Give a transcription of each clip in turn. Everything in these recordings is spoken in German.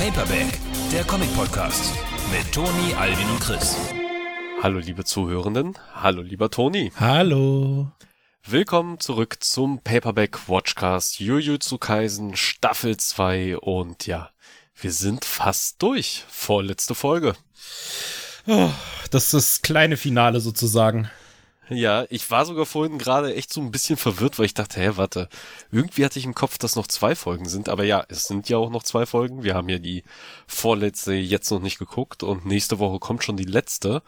Paperback, der Comic-Podcast mit Toni, Alvin und Chris. Hallo liebe Zuhörenden, hallo lieber Toni. Hallo. Willkommen zurück zum Paperback Watchcast Jujutsu Kaisen Staffel 2 und ja, wir sind fast durch. Vorletzte Folge. Oh, das ist das kleine Finale sozusagen. Ja, ich war sogar vorhin gerade echt so ein bisschen verwirrt, weil ich dachte, hä, warte, irgendwie hatte ich im Kopf, dass noch zwei Folgen sind, aber ja, es sind ja auch noch zwei Folgen. Wir haben ja die vorletzte jetzt noch nicht geguckt und nächste Woche kommt schon die letzte.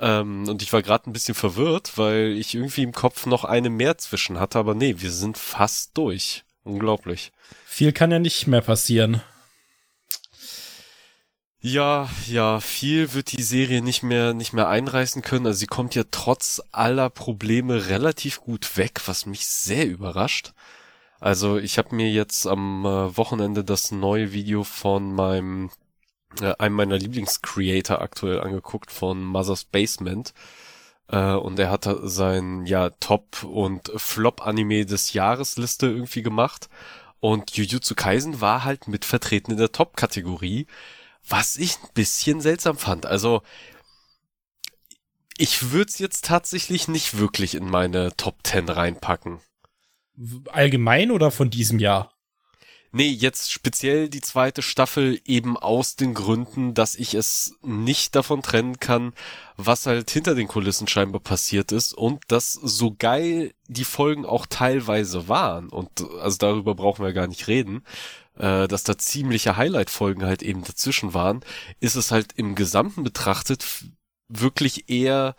Ähm, und ich war gerade ein bisschen verwirrt, weil ich irgendwie im Kopf noch eine mehr zwischen hatte, aber nee, wir sind fast durch. Unglaublich. Viel kann ja nicht mehr passieren. Ja, ja, viel wird die Serie nicht mehr, nicht mehr einreißen können. Also sie kommt ja trotz aller Probleme relativ gut weg, was mich sehr überrascht. Also ich habe mir jetzt am äh, Wochenende das neue Video von meinem, äh, einem meiner Lieblingscreator aktuell angeguckt, von Mother's Basement. Äh, und er hat sein, ja, Top- und Flop-Anime des Jahres Liste irgendwie gemacht. Und Jujutsu Kaisen war halt mit vertreten in der Top-Kategorie was ich ein bisschen seltsam fand. Also, ich würde es jetzt tatsächlich nicht wirklich in meine Top 10 reinpacken. Allgemein oder von diesem Jahr? Nee, jetzt speziell die zweite Staffel eben aus den Gründen, dass ich es nicht davon trennen kann, was halt hinter den Kulissen scheinbar passiert ist und dass so geil die Folgen auch teilweise waren und also darüber brauchen wir gar nicht reden, äh, dass da ziemliche Highlight-Folgen halt eben dazwischen waren, ist es halt im Gesamten betrachtet wirklich eher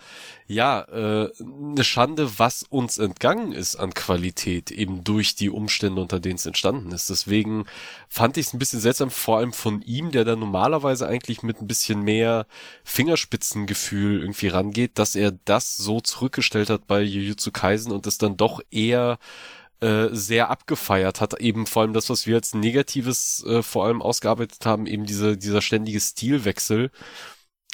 ja äh, eine Schande, was uns entgangen ist an Qualität eben durch die Umstände, unter denen es entstanden ist. Deswegen fand ich es ein bisschen seltsam, vor allem von ihm, der da normalerweise eigentlich mit ein bisschen mehr Fingerspitzengefühl irgendwie rangeht, dass er das so zurückgestellt hat bei Jujutsu Kaisen und es dann doch eher äh, sehr abgefeiert hat. Eben vor allem das, was wir als Negatives äh, vor allem ausgearbeitet haben, eben diese, dieser ständige Stilwechsel.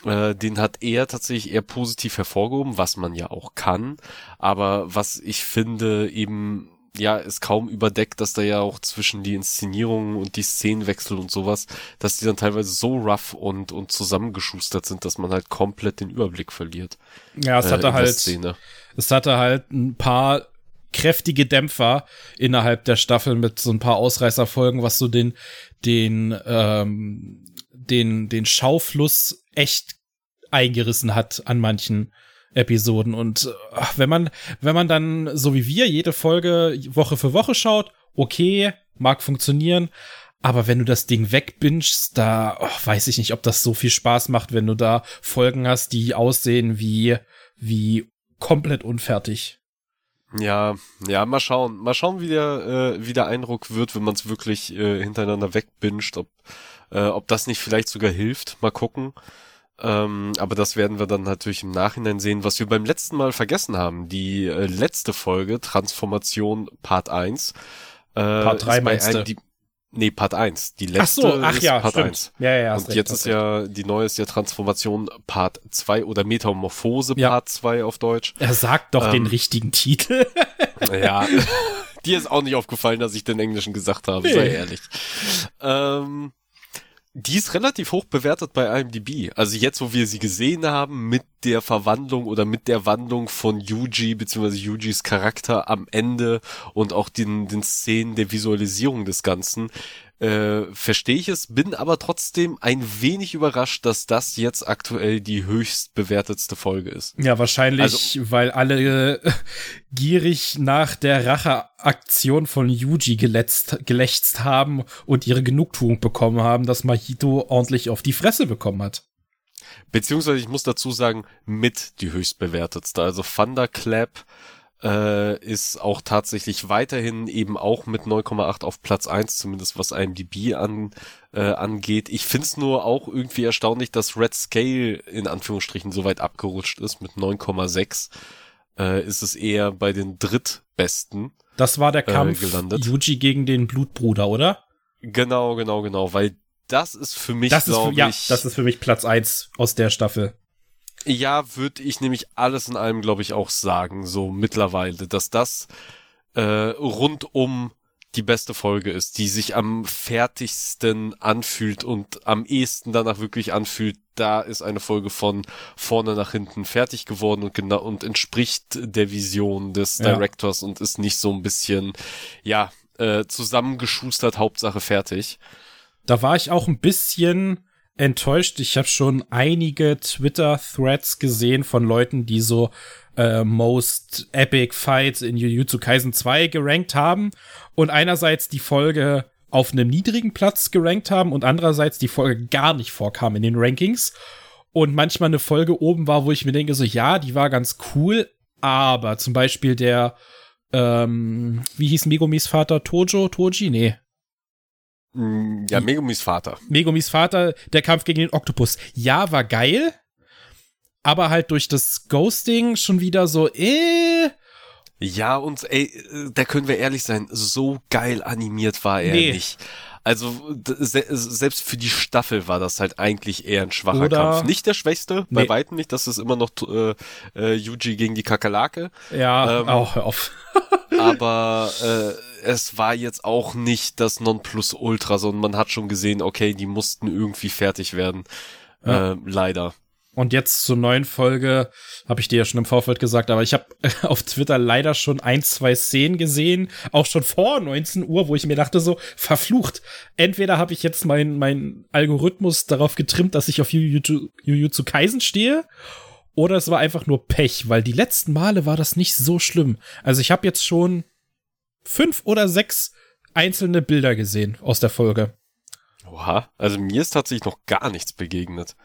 Äh, den hat er tatsächlich eher positiv hervorgehoben, was man ja auch kann. Aber was ich finde eben ja, ist kaum überdeckt, dass da ja auch zwischen die Inszenierungen und die Szenenwechsel und sowas, dass die dann teilweise so rough und, und zusammengeschustert sind, dass man halt komplett den Überblick verliert. Ja, es hatte äh, halt, es hatte halt ein paar kräftige Dämpfer innerhalb der Staffel mit so ein paar Ausreißerfolgen, was so den, den, ähm, den, den Schaufluss echt eingerissen hat an manchen Episoden. Und ach, wenn man, wenn man dann, so wie wir, jede Folge Woche für Woche schaut, okay, mag funktionieren. Aber wenn du das Ding wegbingst, da oh, weiß ich nicht, ob das so viel Spaß macht, wenn du da Folgen hast, die aussehen wie, wie komplett unfertig. Ja, ja, mal schauen. Mal schauen, wie der, äh, wie der Eindruck wird, wenn man es wirklich äh, hintereinander wegbinscht, ob, äh, ob das nicht vielleicht sogar hilft. Mal gucken. Ähm, aber das werden wir dann natürlich im Nachhinein sehen. Was wir beim letzten Mal vergessen haben, die äh, letzte Folge, Transformation Part 1. Äh, Part 3 meinst du? Nee, Part 1. Die letzte ach so, ach ist ja, Part stimmt. 1. Ja, ja, Und recht, jetzt ist recht. ja, die neue ist ja Transformation Part 2 oder Metamorphose ja. Part 2 auf Deutsch. Er sagt doch ähm, den richtigen Titel. ja. Dir ist auch nicht aufgefallen, dass ich den Englischen gesagt habe, sei ehrlich. Ähm, die ist relativ hoch bewertet bei IMDb. Also jetzt, wo wir sie gesehen haben, mit der Verwandlung oder mit der Wandlung von Yuji bzw. Yujis Charakter am Ende und auch den, den Szenen der Visualisierung des Ganzen, äh, verstehe ich es, bin aber trotzdem ein wenig überrascht, dass das jetzt aktuell die höchst bewertetste Folge ist. Ja, wahrscheinlich, also, weil alle äh, gierig nach der Racheaktion von Yuji geletzt, gelächzt haben und ihre Genugtuung bekommen haben, dass Mahito ordentlich auf die Fresse bekommen hat. Beziehungsweise ich muss dazu sagen, mit die höchst bewertetste. Also Thunderclap äh, ist auch tatsächlich weiterhin eben auch mit 9,8 auf Platz 1, zumindest was IMDb an, äh, angeht. Ich find's nur auch irgendwie erstaunlich, dass Red Scale in Anführungsstrichen so weit abgerutscht ist mit 9,6. Äh, ist es eher bei den drittbesten. Das war der äh, Kampf äh, gelandet. Yuji gegen den Blutbruder, oder? Genau, genau, genau, weil das ist für mich, glaube ich. Ja, das ist für mich Platz 1 aus der Staffel. Ja, würde ich nämlich alles in allem, glaube ich, auch sagen, so mittlerweile, dass das äh, rund um die beste Folge ist, die sich am fertigsten anfühlt und am ehesten danach wirklich anfühlt, da ist eine Folge von vorne nach hinten fertig geworden und genau und entspricht der Vision des ja. Directors und ist nicht so ein bisschen, ja, äh, zusammengeschustert, Hauptsache fertig. Da war ich auch ein bisschen enttäuscht. Ich habe schon einige Twitter-Threads gesehen von Leuten, die so äh, Most Epic Fights in Jujutsu Kaisen 2 gerankt haben und einerseits die Folge auf einem niedrigen Platz gerankt haben und andererseits die Folge gar nicht vorkam in den Rankings und manchmal eine Folge oben war, wo ich mir denke, so ja, die war ganz cool, aber zum Beispiel der, ähm, wie hieß Megumis Vater? Tojo? Toji? Nee. Mm, ja, Megumis Vater. Megumis Vater, der Kampf gegen den Oktopus. Ja, war geil, aber halt durch das Ghosting schon wieder so, äh. Ja, und ey, da können wir ehrlich sein, so geil animiert war er nee. nicht. Also se selbst für die Staffel war das halt eigentlich eher ein schwacher Oder Kampf. Nicht der schwächste, nee. bei weitem nicht. Das ist immer noch äh, äh, Yuji gegen die Kakerlake. Ja, ähm, auch hör auf. aber äh, es war jetzt auch nicht das Nonplusultra, sondern man hat schon gesehen, okay, die mussten irgendwie fertig werden. Ja. Äh, leider. Und jetzt zur neuen Folge, habe ich dir ja schon im Vorfeld gesagt, aber ich habe auf Twitter leider schon ein, zwei Szenen gesehen, auch schon vor 19 Uhr, wo ich mir dachte so, verflucht. Entweder habe ich jetzt meinen mein Algorithmus darauf getrimmt, dass ich auf Jujutsu Kaisen stehe, oder es war einfach nur Pech, weil die letzten Male war das nicht so schlimm. Also ich habe jetzt schon fünf oder sechs einzelne Bilder gesehen aus der Folge. Oha, also mir ist tatsächlich noch gar nichts begegnet.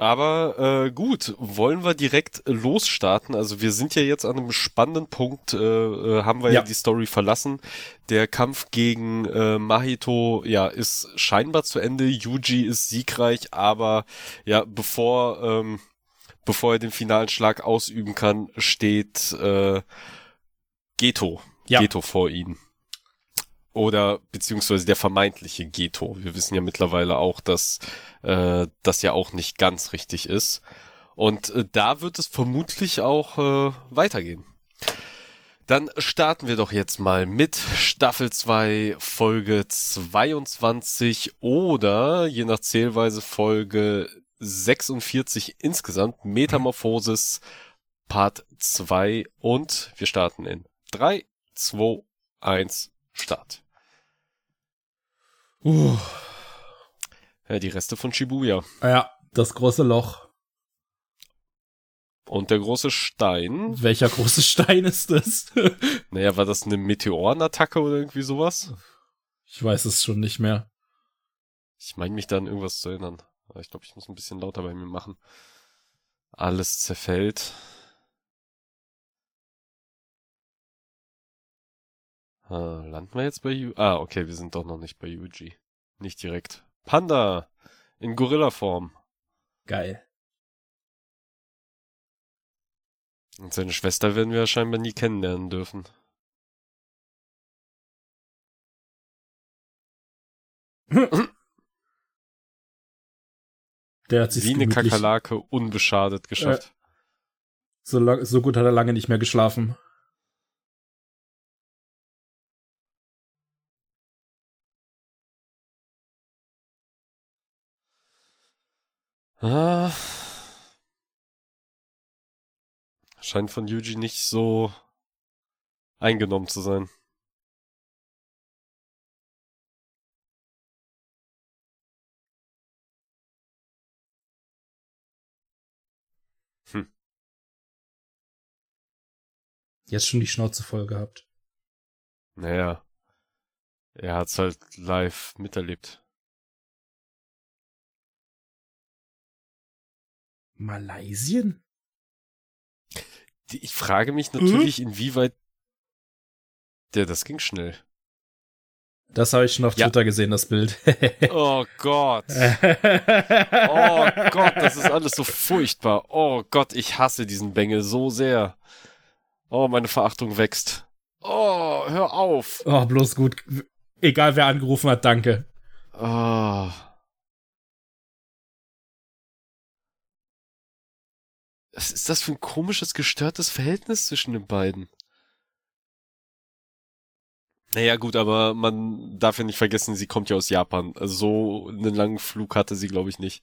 Aber äh, gut, wollen wir direkt losstarten? Also wir sind ja jetzt an einem spannenden Punkt, äh, äh, haben wir ja. ja die Story verlassen. Der Kampf gegen äh, Mahito, ja, ist scheinbar zu Ende. Yuji ist siegreich, aber ja, bevor ähm, bevor er den finalen Schlag ausüben kann, steht äh, Geto, ja. Geto vor ihm. Oder beziehungsweise der vermeintliche Geto. Wir wissen ja mittlerweile auch, dass äh, das ja auch nicht ganz richtig ist. Und äh, da wird es vermutlich auch äh, weitergehen. Dann starten wir doch jetzt mal mit Staffel 2, Folge 22 oder je nach Zählweise Folge 46 insgesamt. Metamorphosis Part 2 und wir starten in 3, 2, 1, Start. Uh. Ja, die Reste von Shibuya. Ja, das große Loch. Und der große Stein. Welcher große Stein ist das? naja, war das eine Meteorenattacke oder irgendwie sowas? Ich weiß es schon nicht mehr. Ich meine mich da an irgendwas zu erinnern. Ich glaube, ich muss ein bisschen lauter bei mir machen. Alles zerfällt. Ah, landen wir jetzt bei Yu? Ah, okay, wir sind doch noch nicht bei Yuji. Nicht direkt. Panda in Gorilla-Form. Geil. Und seine Schwester werden wir scheinbar nie kennenlernen dürfen. Der hat sich Wie eine Kakerlake unbeschadet geschafft. Äh, so, lang, so gut hat er lange nicht mehr geschlafen. Ah. Scheint von Yuji nicht so eingenommen zu sein. Hm. Jetzt schon die Schnauze voll gehabt. Naja. Er hat's halt live miterlebt. Malaysien? Ich frage mich natürlich, hm? inwieweit der, das ging schnell. Das habe ich schon auf ja. Twitter gesehen, das Bild. oh Gott. oh Gott, das ist alles so furchtbar. Oh Gott, ich hasse diesen Bengel so sehr. Oh, meine Verachtung wächst. Oh, hör auf. Oh, bloß gut. Egal wer angerufen hat, danke. Oh. Was ist das für ein komisches, gestörtes Verhältnis zwischen den beiden? Naja, gut, aber man darf ja nicht vergessen, sie kommt ja aus Japan. Also so einen langen Flug hatte sie, glaube ich, nicht.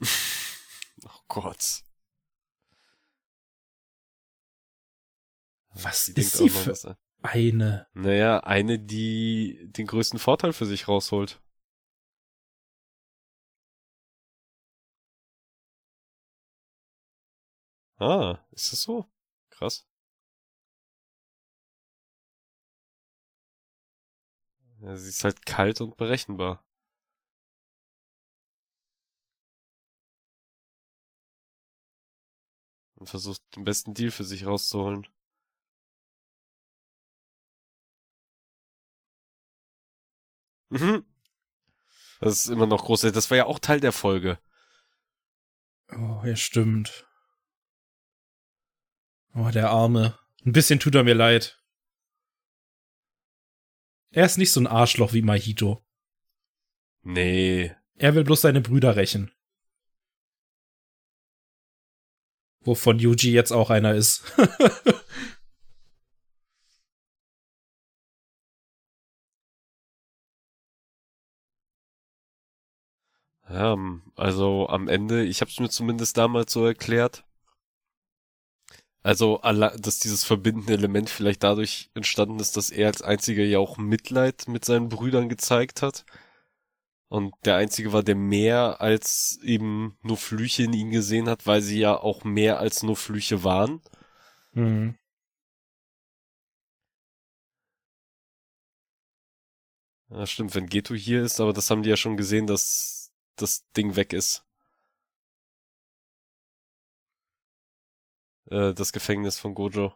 oh Gott. Was sie ist sie für eine? Naja, eine, die den größten Vorteil für sich rausholt. Ah, ist das so? Krass. Ja, sie ist halt kalt und berechenbar. Und versucht den besten Deal für sich rauszuholen. Mhm. Das ist immer noch groß. Das war ja auch Teil der Folge. Oh, ja, stimmt. Oh, der Arme. Ein bisschen tut er mir leid. Er ist nicht so ein Arschloch wie Mahito. Nee. Er will bloß seine Brüder rächen. Wovon Yuji jetzt auch einer ist. Ja, also am Ende, ich habe es mir zumindest damals so erklärt. Also, dass dieses verbindende Element vielleicht dadurch entstanden ist, dass er als einziger ja auch Mitleid mit seinen Brüdern gezeigt hat. Und der einzige war, der mehr als eben nur Flüche in ihn gesehen hat, weil sie ja auch mehr als nur Flüche waren. Mhm. Ja, stimmt, wenn Geto hier ist, aber das haben die ja schon gesehen, dass das Ding weg ist. Äh, das Gefängnis von Gojo.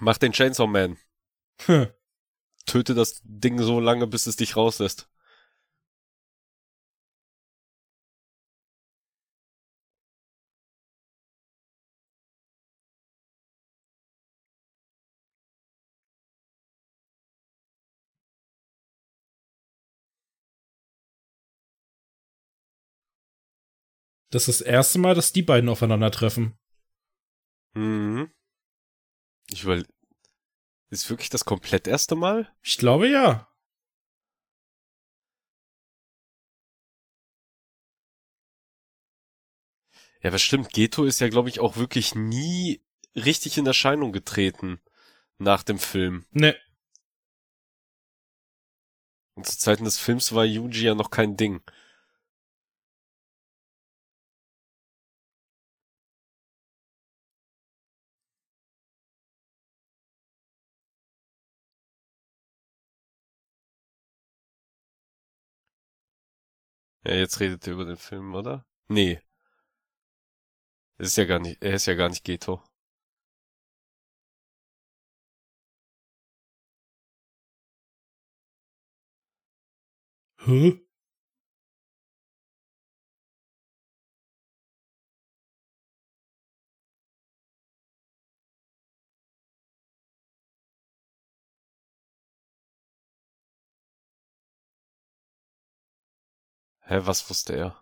Mach den Chainsaw Man. Hm. Töte das Ding so lange, bis es dich rauslässt. Das ist das erste Mal, dass die beiden aufeinandertreffen. Mhm. Ich will. Ist wirklich das komplett erste Mal? Ich glaube ja. Ja, was stimmt. Geto ist ja, glaube ich, auch wirklich nie richtig in Erscheinung getreten nach dem Film. Ne. Und zu Zeiten des Films war Yuji ja noch kein Ding. Ja, jetzt redet ihr über den Film, oder? Nee. Es ist ja gar nicht, er ist ja gar nicht Geto. Hä? Hä, was wusste er?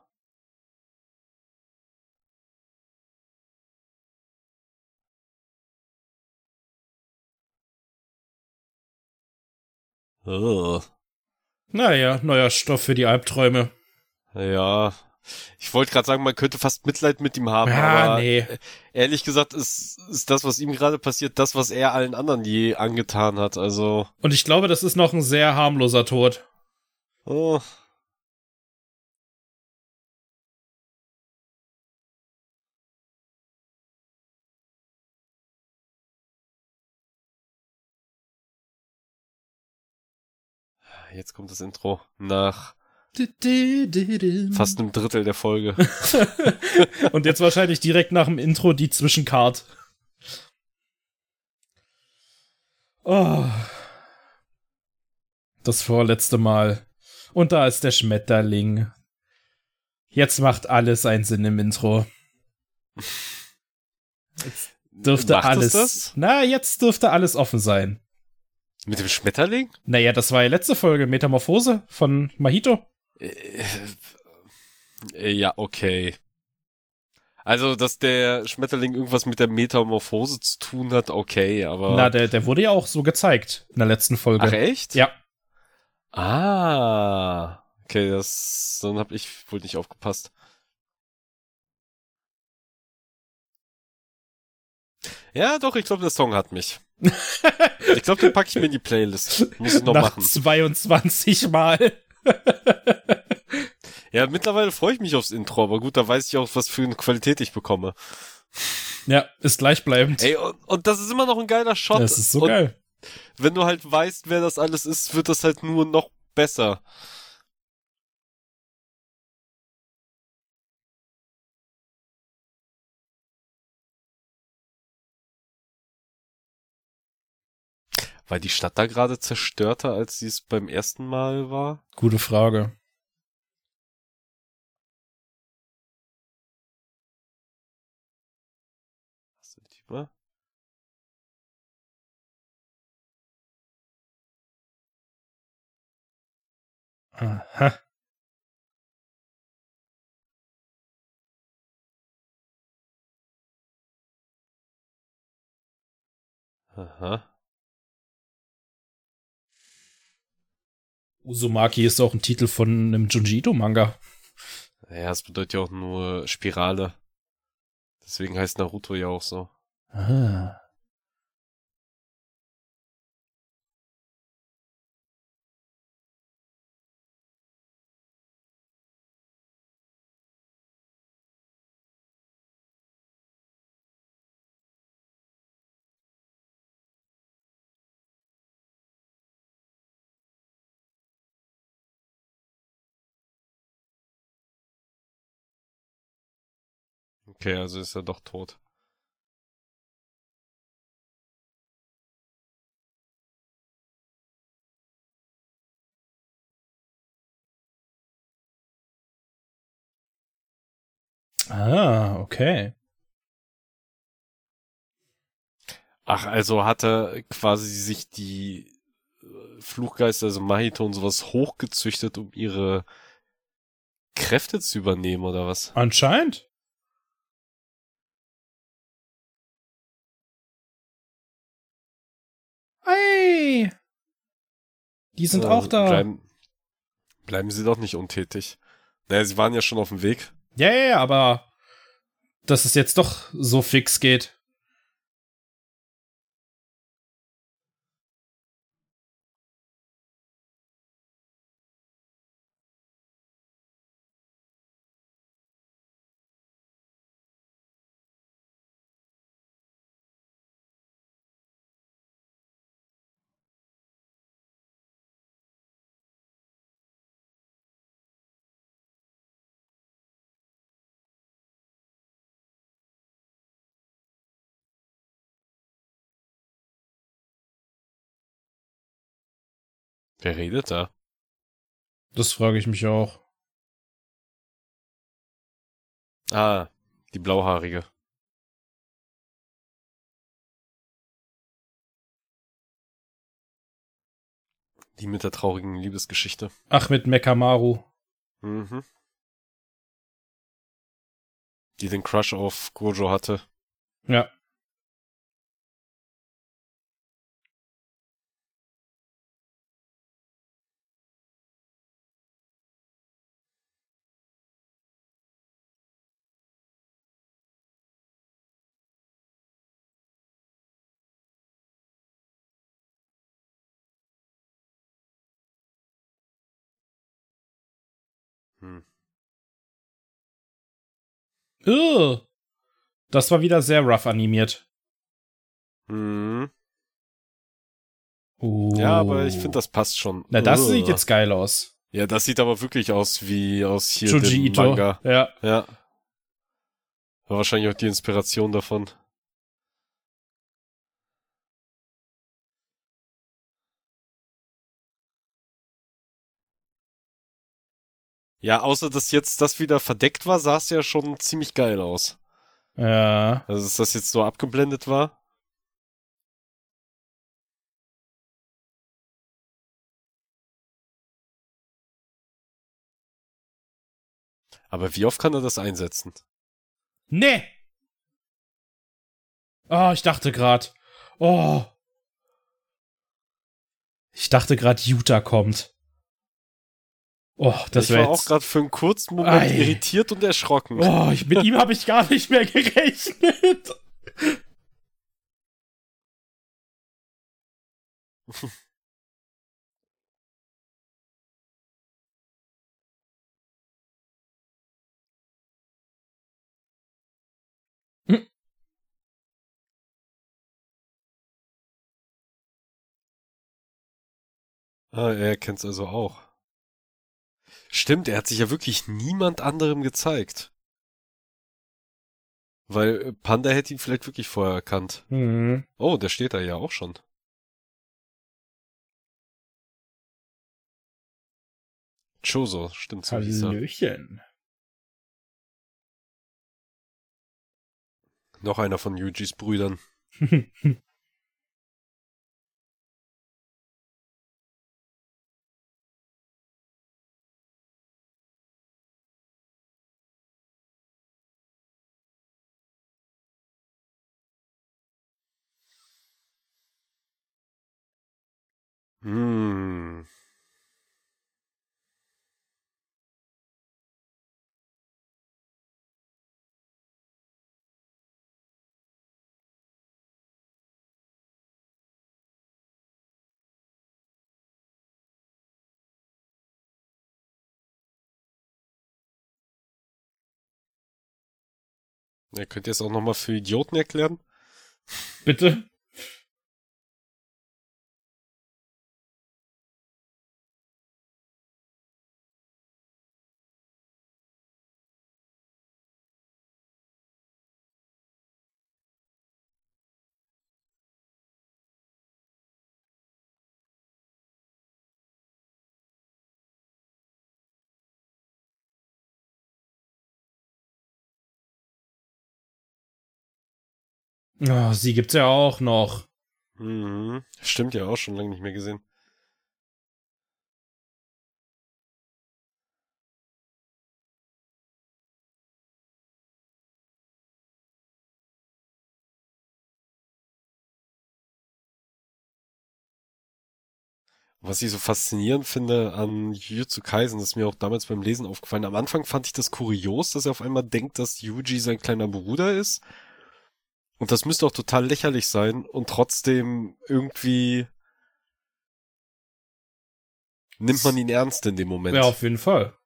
Ugh. Naja, neuer Stoff für die Albträume. Ja, ich wollte gerade sagen, man könnte fast Mitleid mit ihm haben, ja, aber nee. ehrlich gesagt ist, ist das, was ihm gerade passiert, das, was er allen anderen je angetan hat. Also. Und ich glaube, das ist noch ein sehr harmloser Tod. Oh, jetzt kommt das Intro nach fast einem Drittel der Folge. Und jetzt wahrscheinlich direkt nach dem Intro die Zwischencard. Oh. Das vorletzte Mal. Und da ist der Schmetterling. Jetzt macht alles einen Sinn im Intro. Jetzt dürfte Macht alles. Na, jetzt dürfte alles offen sein. Mit dem Schmetterling? Naja, das war ja letzte Folge, Metamorphose von Mahito. Äh, äh, ja, okay. Also, dass der Schmetterling irgendwas mit der Metamorphose zu tun hat, okay, aber. Na, der, der wurde ja auch so gezeigt in der letzten Folge. Ach, echt? Ja. Ah. Okay, das, dann hab ich wohl nicht aufgepasst. Ja, doch, ich glaube, der Song hat mich. Ich glaube, den packe ich mir in die Playlist. Muss ich noch Nach machen. 22 Mal. ja, mittlerweile freue ich mich aufs Intro, aber gut, da weiß ich auch, was für eine Qualität ich bekomme. Ja, ist gleichbleibend. Ey, und, und das ist immer noch ein geiler Shot. Das ist so und geil. Wenn du halt weißt, wer das alles ist, wird das halt nur noch besser. War die Stadt da gerade zerstörter, als sie es beim ersten Mal war? Gute Frage. Was sind die mal? Aha. Aha. Uzumaki ist auch ein Titel von einem Junji Ito Manga. Ja, es bedeutet ja auch nur Spirale. Deswegen heißt Naruto ja auch so. Ah. Okay, also ist er doch tot. Ah, okay. Ach, also hat er quasi sich die äh, Fluchgeister, also Mahito und sowas hochgezüchtet, um ihre Kräfte zu übernehmen, oder was? Anscheinend. Die sind Äh, auch da. Bleiben, bleiben sie doch nicht untätig. Naja, sie waren ja schon auf dem Weg. Ja, ja, ja, aber dass es jetzt doch so fix geht. Wer redet da? Das frage ich mich auch. Ah, die Blauhaarige. Die mit der traurigen Liebesgeschichte. Ach, mit Mekamaru. Mhm. Die den Crush auf Gojo hatte. Ja. Hm. Ugh. Das war wieder sehr rough animiert. Mhm. Uh. Ja, aber ich finde, das passt schon. Na, das Ugh. sieht jetzt geil aus. Ja, das sieht aber wirklich aus wie aus hier Junji dem Ito. Manga. Ja. Ja. War wahrscheinlich auch die Inspiration davon. Ja, außer dass jetzt das wieder verdeckt war, sah es ja schon ziemlich geil aus. Ja. Also, dass das jetzt so abgeblendet war. Aber wie oft kann er das einsetzen? Nee! Oh, ich dachte grad. Oh. Ich dachte grad, Jutta kommt. Oh, das Ich war auch gerade für einen kurzen Moment Ei. irritiert und erschrocken. Oh, ich, mit ihm habe ich gar nicht mehr gerechnet. Ah, er kennt's also auch. Stimmt, er hat sich ja wirklich niemand anderem gezeigt. Weil äh, Panda hätte ihn vielleicht wirklich vorher erkannt. Mhm. Oh, der steht da ja auch schon. Choso, stimmt so Hallöchen. Noch einer von Yujis Brüdern. Ja, könnt ihr es auch nochmal für Idioten erklären? Bitte? Oh, sie gibt's ja auch noch. Mhm. Stimmt ja auch schon lange nicht mehr gesehen. Was ich so faszinierend finde an Jujutsu Kaisen, ist mir auch damals beim Lesen aufgefallen. Am Anfang fand ich das kurios, dass er auf einmal denkt, dass Yuji sein kleiner Bruder ist. Und das müsste auch total lächerlich sein und trotzdem irgendwie nimmt man ihn ernst in dem Moment. Ja, auf jeden Fall.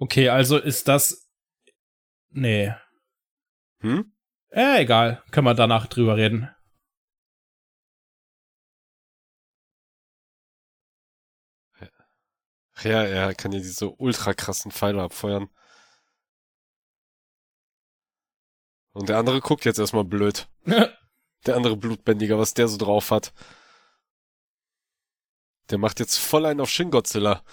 Okay, also ist das. Nee. Hm? Äh, egal. Können wir danach drüber reden. Ja, er kann ja diese ultra krassen Pfeile abfeuern. Und der andere guckt jetzt erstmal blöd. der andere Blutbändiger, was der so drauf hat. Der macht jetzt voll einen auf Shin Godzilla.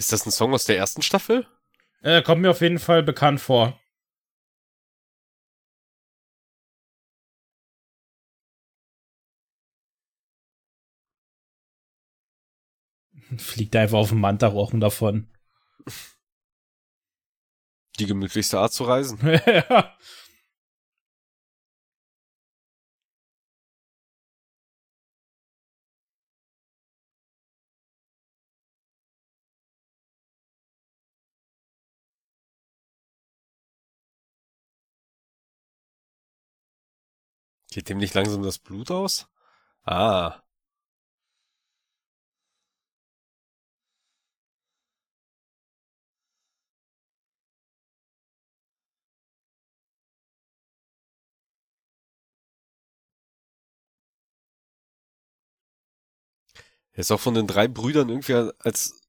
Ist das ein Song aus der ersten Staffel? Äh, kommt mir auf jeden Fall bekannt vor. Fliegt einfach auf dem Manta rochen davon. Die gemütlichste Art zu reisen. ja. Geht dem nicht langsam das Blut aus? Ah. Er ist auch von den drei Brüdern irgendwie als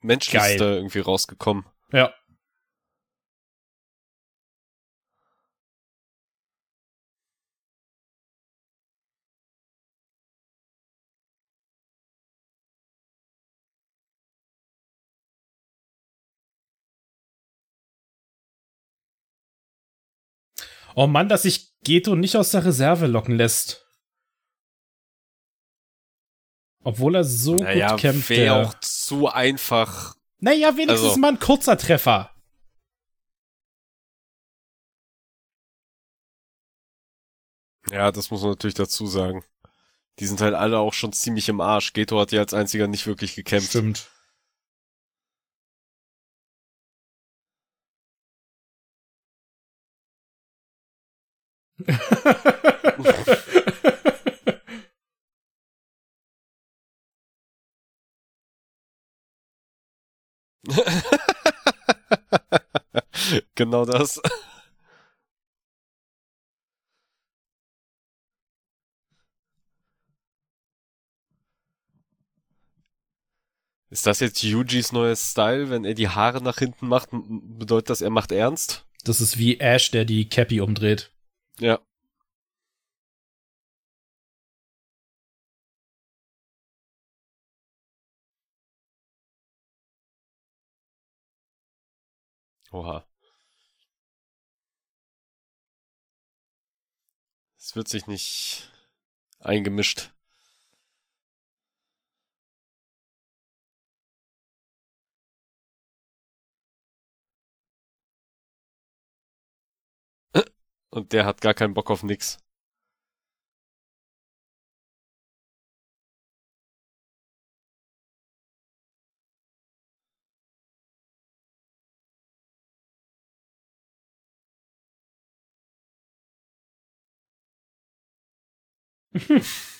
menschlichster irgendwie rausgekommen. Ja. Oh Mann, dass sich Geto nicht aus der Reserve locken lässt. Obwohl er so naja, gut kämpft. Wäre auch zu einfach. Naja, wenigstens also. mal ein kurzer Treffer. Ja, das muss man natürlich dazu sagen. Die sind halt alle auch schon ziemlich im Arsch. Geto hat ja als einziger nicht wirklich gekämpft. Stimmt. genau das. Ist das jetzt Yujis neues Style? Wenn er die Haare nach hinten macht, bedeutet das, er macht ernst? Das ist wie Ash, der die Cappy umdreht. Ja. Oha. Es wird sich nicht eingemischt. Und der hat gar keinen Bock auf nix.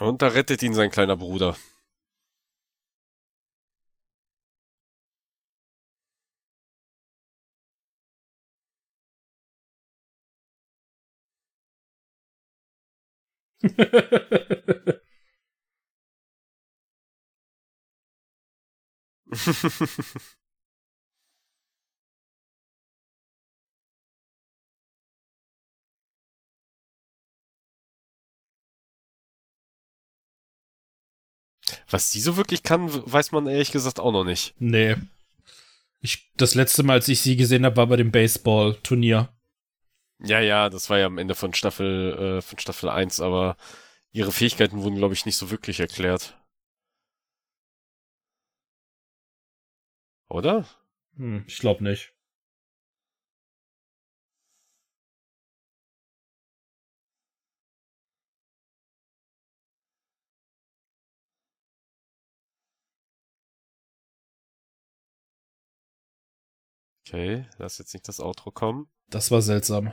Und da rettet ihn sein kleiner Bruder. Was sie so wirklich kann, weiß man ehrlich gesagt auch noch nicht. Nee. Ich, das letzte Mal, als ich sie gesehen habe, war bei dem Baseball-Turnier. Ja, ja, das war ja am Ende von Staffel, äh, von Staffel 1, aber ihre Fähigkeiten wurden, glaube ich, nicht so wirklich erklärt. Oder? Hm, ich glaube nicht. Okay, lass jetzt nicht das Outro kommen. Das war seltsam.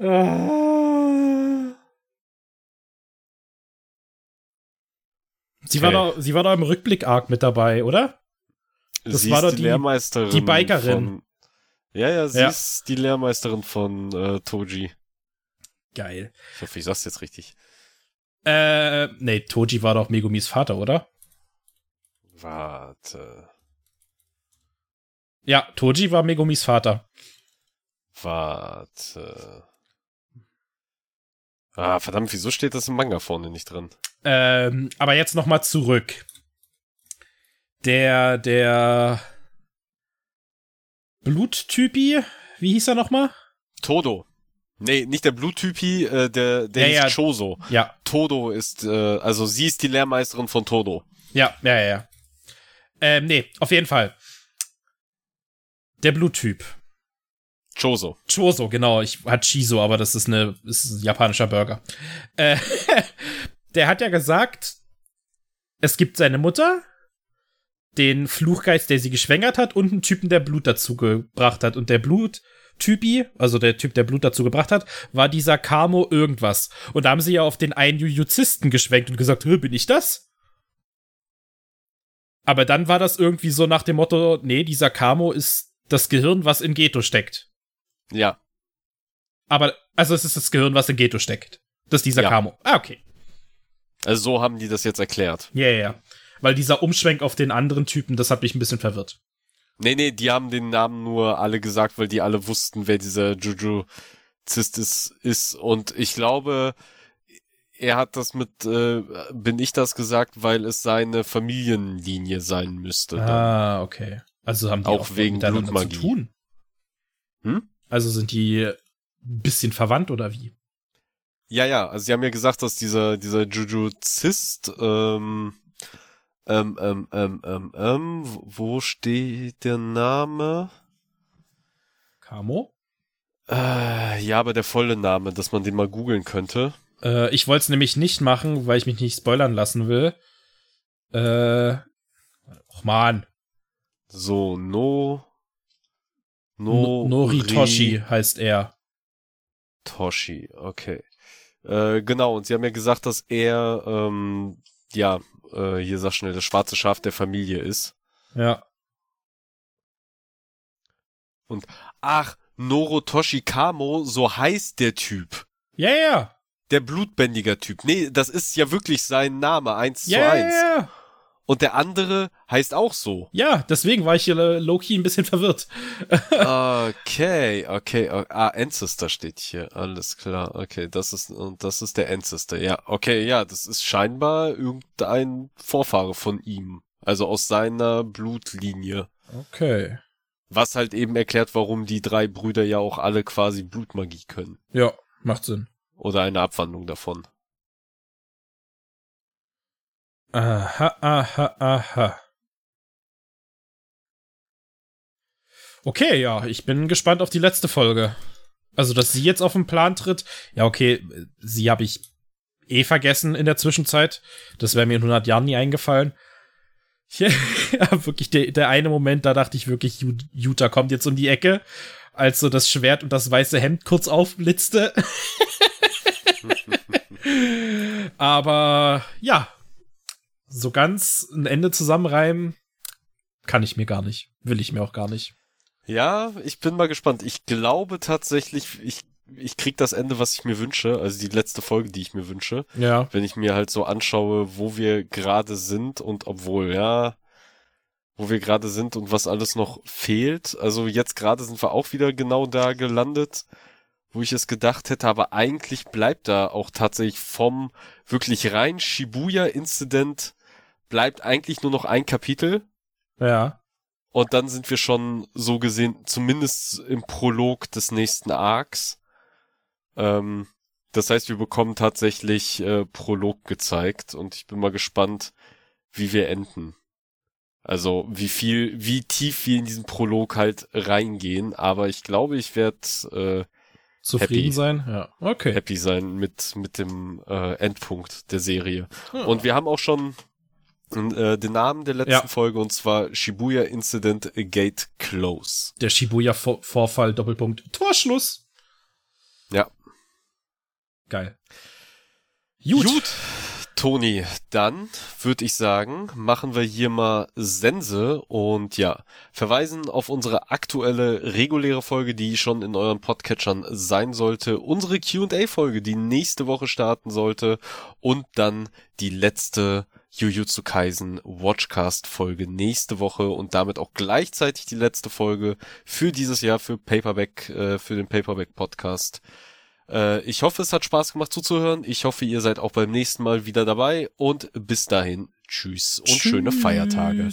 Ah. Sie, war da, sie war da im Rückblick-Arc mit dabei, oder? Das sie war doch die, die Lehrmeisterin. Die Bikerin. Von, ja, ja, sie ja. ist die Lehrmeisterin von äh, Toji. Geil. Ich hoffe, ich sag's jetzt richtig. Äh, nee, Toji war doch Megumis Vater, oder? Warte. Ja, Toji war Megumis Vater. Warte. Ah, verdammt, wieso steht das im Manga vorne nicht drin? Ähm, aber jetzt noch mal zurück. der, der Bluttypi, wie hieß er nochmal? Todo. Nee, nicht der Bluttypi, äh, der, der ja, ist ja. Choso. Ja. Todo ist, äh, also sie ist die Lehrmeisterin von Todo. Ja, ja, ja, ja. Ähm, nee, auf jeden Fall. Der Bluttyp. Choso. Choso, genau. Ich hatte Chiso, aber das ist eine, ist ein japanischer Burger. Äh, der hat ja gesagt, es gibt seine Mutter, den Fluchgeist, der sie geschwängert hat, und einen Typen, der Blut dazu gebracht hat. Und der Bluttypi, also der Typ, der Blut dazu gebracht hat, war dieser Kamo irgendwas. Und da haben sie ja auf den einen Jujuzisten geschwenkt und gesagt, bin ich das? Aber dann war das irgendwie so nach dem Motto, nee, dieser Kamo ist das Gehirn, was in Geto steckt. Ja. Aber, also es ist das Gehirn, was in Geto steckt. Das ist dieser ja. Kamo. Ah, okay. Also so haben die das jetzt erklärt. Ja, ja, ja. Weil dieser Umschwenk auf den anderen Typen, das hat mich ein bisschen verwirrt. Nee, nee, die haben den Namen nur alle gesagt, weil die alle wussten, wer dieser Juju Zistis ist. Und ich glaube, er hat das mit, äh, bin ich das gesagt, weil es seine Familienlinie sein müsste. Dann. Ah, okay. Also haben die auch, auch wegen Blutmagie. zu tun. Hm? Also sind die ein bisschen verwandt oder wie? Ja, ja, also sie haben ja gesagt, dass dieser, dieser Jujuzist, ähm, ähm, ähm, ähm, ähm, ähm, wo steht der Name? Kamo? Äh, ja, aber der volle Name, dass man den mal googeln könnte. Äh, ich wollte es nämlich nicht machen, weil ich mich nicht spoilern lassen will. Äh, och man. So, no. No. Noritoshi heißt er. Toshi, okay. Äh, genau, und sie haben ja gesagt, dass er, ähm, ja, äh, hier sag schnell, das schwarze Schaf der Familie ist. Ja. Und, ach, Norotoshi Kamo, so heißt der Typ. Ja, ja. Der blutbändiger Typ. Nee, das ist ja wirklich sein Name, eins ja, zu eins. Ja, ja. Und der andere heißt auch so. Ja, deswegen war ich hier äh, low-key ein bisschen verwirrt. okay, okay, Ah, Ancestor steht hier. Alles klar. Okay, das ist, und das ist der Ancestor. Ja, okay, ja, das ist scheinbar irgendein Vorfahre von ihm. Also aus seiner Blutlinie. Okay. Was halt eben erklärt, warum die drei Brüder ja auch alle quasi Blutmagie können. Ja, macht Sinn. Oder eine Abwandlung davon. Aha, aha, aha. Okay, ja, ich bin gespannt auf die letzte Folge. Also, dass sie jetzt auf den Plan tritt. Ja, okay, sie habe ich eh vergessen in der Zwischenzeit. Das wäre mir in 100 Jahren nie eingefallen. ja, wirklich, der, der eine Moment, da dachte ich wirklich, Jutta kommt jetzt um die Ecke, als so das Schwert und das weiße Hemd kurz aufblitzte. Aber ja, so ganz ein Ende zusammenreimen kann ich mir gar nicht. Will ich mir auch gar nicht. Ja, ich bin mal gespannt. Ich glaube tatsächlich, ich, ich krieg das Ende, was ich mir wünsche, also die letzte Folge, die ich mir wünsche. Ja. Wenn ich mir halt so anschaue, wo wir gerade sind und obwohl, ja, wo wir gerade sind und was alles noch fehlt. Also jetzt gerade sind wir auch wieder genau da gelandet, wo ich es gedacht hätte, aber eigentlich bleibt da auch tatsächlich vom wirklich rein Shibuya-Incident bleibt eigentlich nur noch ein Kapitel. Ja. Und dann sind wir schon so gesehen, zumindest im Prolog des nächsten Arcs. Ähm, das heißt, wir bekommen tatsächlich äh, Prolog gezeigt und ich bin mal gespannt, wie wir enden. Also wie viel, wie tief wir in diesen Prolog halt reingehen. Aber ich glaube, ich werde äh, zufrieden happy, sein. Ja, okay. Happy sein mit mit dem äh, Endpunkt der Serie. Ja. Und wir haben auch schon äh, den Namen der letzten ja. Folge und zwar Shibuya Incident Gate Close. Der Shibuya Vorfall Doppelpunkt Torschluss. Ja. Geil. Gut. Gut. Toni, dann würde ich sagen, machen wir hier mal Sense und ja, verweisen auf unsere aktuelle reguläre Folge, die schon in euren Podcatchern sein sollte, unsere Q&A-Folge, die nächste Woche starten sollte und dann die letzte Jujutsu Kaisen Watchcast Folge nächste Woche und damit auch gleichzeitig die letzte Folge für dieses Jahr für Paperback, äh, für den Paperback Podcast. Äh, ich hoffe, es hat Spaß gemacht zuzuhören. Ich hoffe, ihr seid auch beim nächsten Mal wieder dabei und bis dahin, tschüss und tschüss. schöne Feiertage.